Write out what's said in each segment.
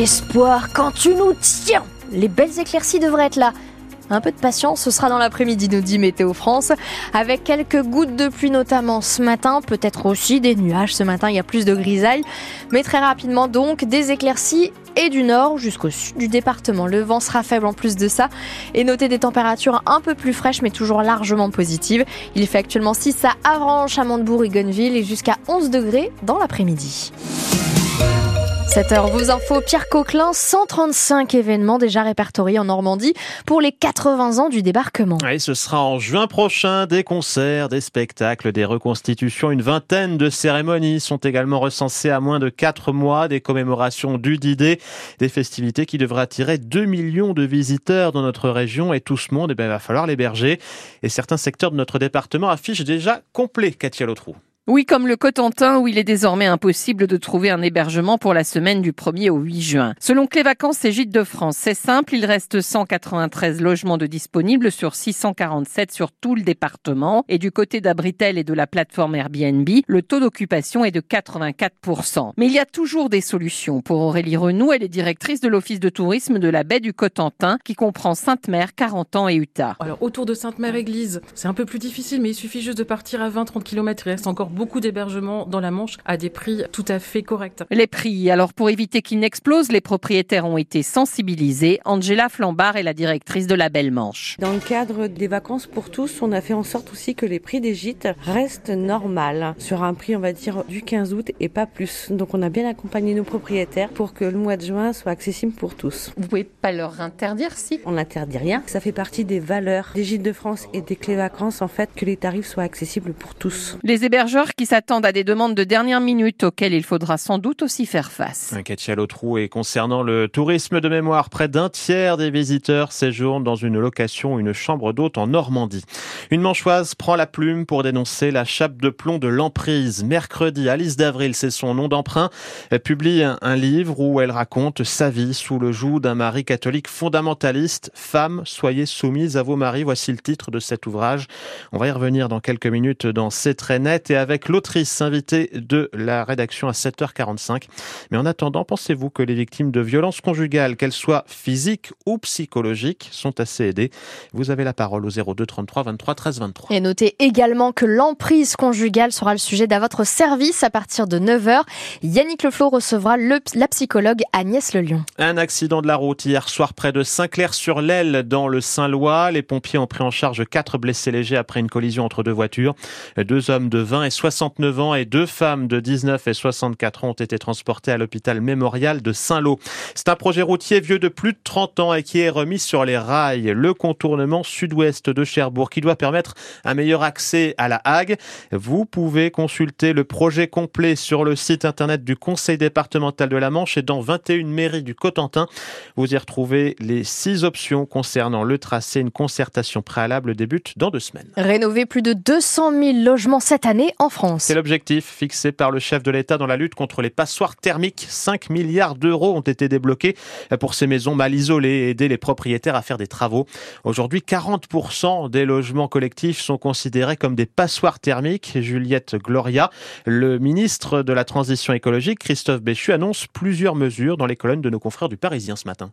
Espoir, quand tu nous tiens Les belles éclaircies devraient être là. Un peu de patience, ce sera dans l'après-midi, nous dit Météo France, avec quelques gouttes de pluie notamment ce matin, peut-être aussi des nuages ce matin, il y a plus de grisailles, mais très rapidement donc des éclaircies et du nord jusqu'au sud du département. Le vent sera faible en plus de ça et notez des températures un peu plus fraîches mais toujours largement positives. Il fait actuellement 6 à Avranches, à Montebourg et Gonneville et jusqu'à 11 degrés dans l'après-midi. 7h, vos infos, Pierre Coquelin, 135 événements déjà répertoriés en Normandie pour les 80 ans du débarquement. Oui, ce sera en juin prochain, des concerts, des spectacles, des reconstitutions, une vingtaine de cérémonies sont également recensées à moins de 4 mois, des commémorations du D-Day, des festivités qui devraient attirer 2 millions de visiteurs dans notre région et tout ce monde, eh ben, il va falloir l'héberger. Et certains secteurs de notre département affichent déjà complet, Katia Lotrou. Oui, comme le Cotentin, où il est désormais impossible de trouver un hébergement pour la semaine du 1er au 8 juin. Selon Clé Vacances et Gîtes de France, c'est simple, il reste 193 logements de disponibles sur 647 sur tout le département. Et du côté d'Abritel et de la plateforme Airbnb, le taux d'occupation est de 84%. Mais il y a toujours des solutions. Pour Aurélie Renou, elle est directrice de l'Office de tourisme de la baie du Cotentin, qui comprend Sainte-Mère, 40 ans et Utah. Alors, autour de Sainte-Mère-Église, c'est un peu plus difficile, mais il suffit juste de partir à 20-30 km. Il reste encore beaucoup d'hébergements dans la Manche à des prix tout à fait corrects. Les prix, alors pour éviter qu'ils n'explosent, les propriétaires ont été sensibilisés. Angela Flambard est la directrice de la Belle Manche. Dans le cadre des vacances pour tous, on a fait en sorte aussi que les prix des gîtes restent normales sur un prix, on va dire, du 15 août et pas plus. Donc on a bien accompagné nos propriétaires pour que le mois de juin soit accessible pour tous. Vous pouvez pas leur interdire si On n'interdit rien. Ça fait partie des valeurs des gîtes de France et des clés vacances, en fait, que les tarifs soient accessibles pour tous. Les hébergeurs qui s'attendent à des demandes de dernière minute auxquelles il faudra sans doute aussi faire face. Katia Lotrou et concernant le tourisme de mémoire, près d'un tiers des visiteurs séjournent dans une location une chambre d'hôte en Normandie. Une manchoise prend la plume pour dénoncer la chape de plomb de l'emprise. Mercredi, Alice d'Avril, c'est son nom d'emprunt, publie un livre où elle raconte sa vie sous le joug d'un mari catholique fondamentaliste. Femmes, soyez soumises à vos maris. Voici le titre de cet ouvrage. On va y revenir dans quelques minutes dans C'est très net et avec l'autrice invitée de la rédaction à 7h45. Mais en attendant, pensez-vous que les victimes de violences conjugales, qu'elles soient physiques ou psychologiques, sont assez aidées? Vous avez la parole au 02 33 23 13 23. Et notez également que l'emprise conjugale sera le sujet d'à votre service à partir de 9h. Yannick Leflot recevra le, la psychologue Agnès Lelion. Un accident de la route hier soir près de Saint-Clair-sur-l'Aile dans le Saint-Lois. Les pompiers ont pris en charge quatre blessés légers après une collision entre deux voitures. Deux hommes de 20 et 69 ans et deux femmes de 19 et 64 ans ont été transportées à l'hôpital mémorial de Saint-Lô. C'est un projet routier vieux de plus de 30 ans et qui est remis sur les rails. Le contournement sud-ouest de Cherbourg qui doit permettre un meilleur accès à la Hague. Vous pouvez consulter le projet complet sur le site internet du Conseil départemental de la Manche et dans 21 mairies du Cotentin. Vous y retrouvez les six options concernant le tracé. Une concertation préalable débute dans deux semaines. Rénover plus de 200 000 logements cette année en C'est l'objectif fixé par le chef de l'État dans la lutte contre les passoires thermiques. 5 milliards d'euros ont été débloqués pour ces maisons mal isolées et aider les propriétaires à faire des travaux. Aujourd'hui, 40% des logements collectifs sont considérés comme des passoires thermiques. Juliette Gloria, le ministre de la Transition écologique, Christophe Béchu, annonce plusieurs mesures dans les colonnes de nos confrères du Parisien ce matin.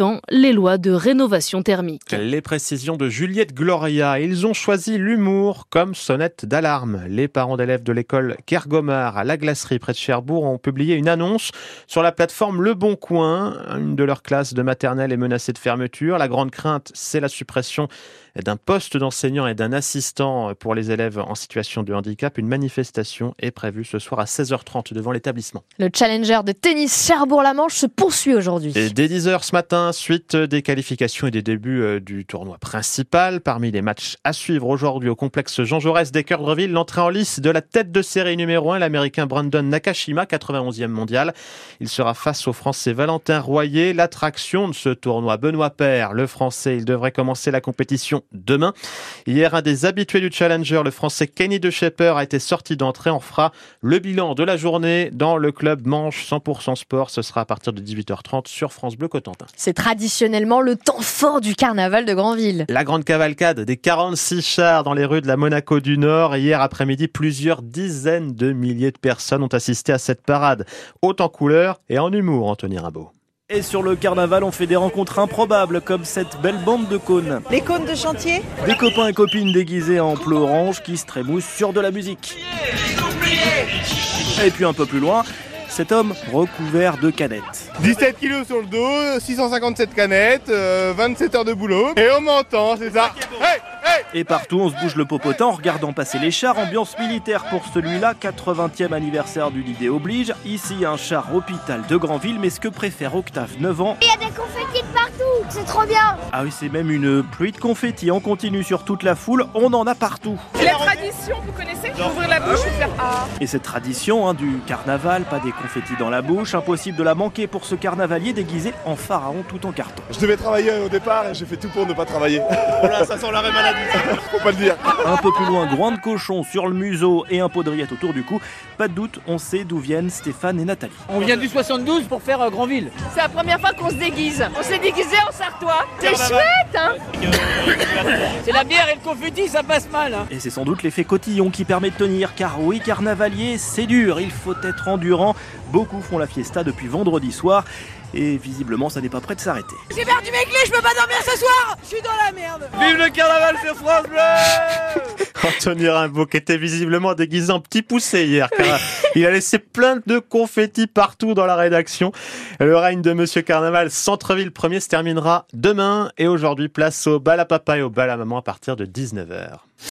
respectant les lois de rénovation thermique. Les précisions de Juliette Gloria. Ils ont choisi l'humour comme sonnette d'alarme. Les parents d'élèves de l'école Kergomar à la glacerie près de Cherbourg ont publié une annonce sur la plateforme Le Bon Coin. Une de leurs classes de maternelle est menacée de fermeture. La grande crainte, c'est la suppression d'un poste d'enseignant et d'un assistant pour les élèves en situation de handicap. Une manifestation est prévue ce soir à 16h30 devant l'établissement. Le challenger de tennis Cherbourg-la-Manche se poursuit aujourd'hui. Dès 10h ce matin, suite des qualifications et des débuts euh, du tournoi principal. Parmi les matchs à suivre aujourd'hui au complexe Jean Jaurès d'Eckerbreville, l'entrée en lice de la tête de série numéro 1, l'américain Brandon Nakashima, 91e mondial. Il sera face au français Valentin Royer, l'attraction de ce tournoi. Benoît Père, le français, il devrait commencer la compétition demain. Hier, un des habitués du Challenger, le français Kenny De Shepper, a été sorti d'entrée. On fera le bilan de la journée dans le club Manche 100% Sport. Ce sera à partir de 18h30 sur France Bleu Cotentin. C'est traditionnellement le temps fort du carnaval de Granville. La grande cavalcade des 46 chars dans les rues de la Monaco du Nord. Hier après-midi, plusieurs dizaines de milliers de personnes ont assisté à cette parade, haute en couleur et en humour, Anthony Rimbaud. Et sur le carnaval, on fait des rencontres improbables comme cette belle bande de cônes. Les cônes de chantier? Des copains et copines déguisés en bleu orange qui se trémoussent sur de la musique. Et puis un peu plus loin, cet homme recouvert de canettes. 17 kilos sur le dos, 657 canettes, 27 heures de boulot. Et on m'entend, c'est ça. Hey, et partout, on se bouge le popotin en regardant passer les chars. Ambiance militaire pour celui-là, 80e anniversaire du Lidé oblige. Ici, un char hôpital de Granville, mais ce que préfère Octave, 9 ans. Il y a des confettis de partout, c'est trop bien. Ah oui, c'est même une pluie de confettis. On continue sur toute la foule, on en a partout. La tradition, vous connaissez Ouvrir la bouche et faire Ah. Et cette tradition hein, du carnaval, pas des confettis dans la bouche, impossible de la manquer pour ce carnavalier déguisé en pharaon tout en carton. Je devais travailler au départ et j'ai fait tout pour ne pas travailler. Voilà, ça sent l'arrêt maladie. Faut pas le dire. Un peu plus loin, groin de cochon sur le museau et un pot de rillettes autour du cou. Pas de doute, on sait d'où viennent Stéphane et Nathalie. On vient du 72 pour faire euh, Grandville. C'est la première fois qu'on se déguise. On s'est déguisé en Sartois. C'est chouette, hein C'est la bière et le confetti, ça passe mal. Hein. Et c'est sans doute l'effet cotillon qui permet de tenir, car oui, carnavalier, c'est dur, il faut être endurant. Beaucoup font la fiesta depuis vendredi soir. Et visiblement, ça n'est pas prêt de s'arrêter. J'ai perdu mes clés, je peux pas dormir ce soir Je suis dans la merde Vive le carnaval sur France Bleu Anthony Rimbaud qui était visiblement déguisé en petit poussé hier car il a laissé plein de confettis partout dans la rédaction. Le règne de Monsieur Carnaval Centreville premier se terminera demain et aujourd'hui place au bal à papa et au bal à maman à partir de 19h.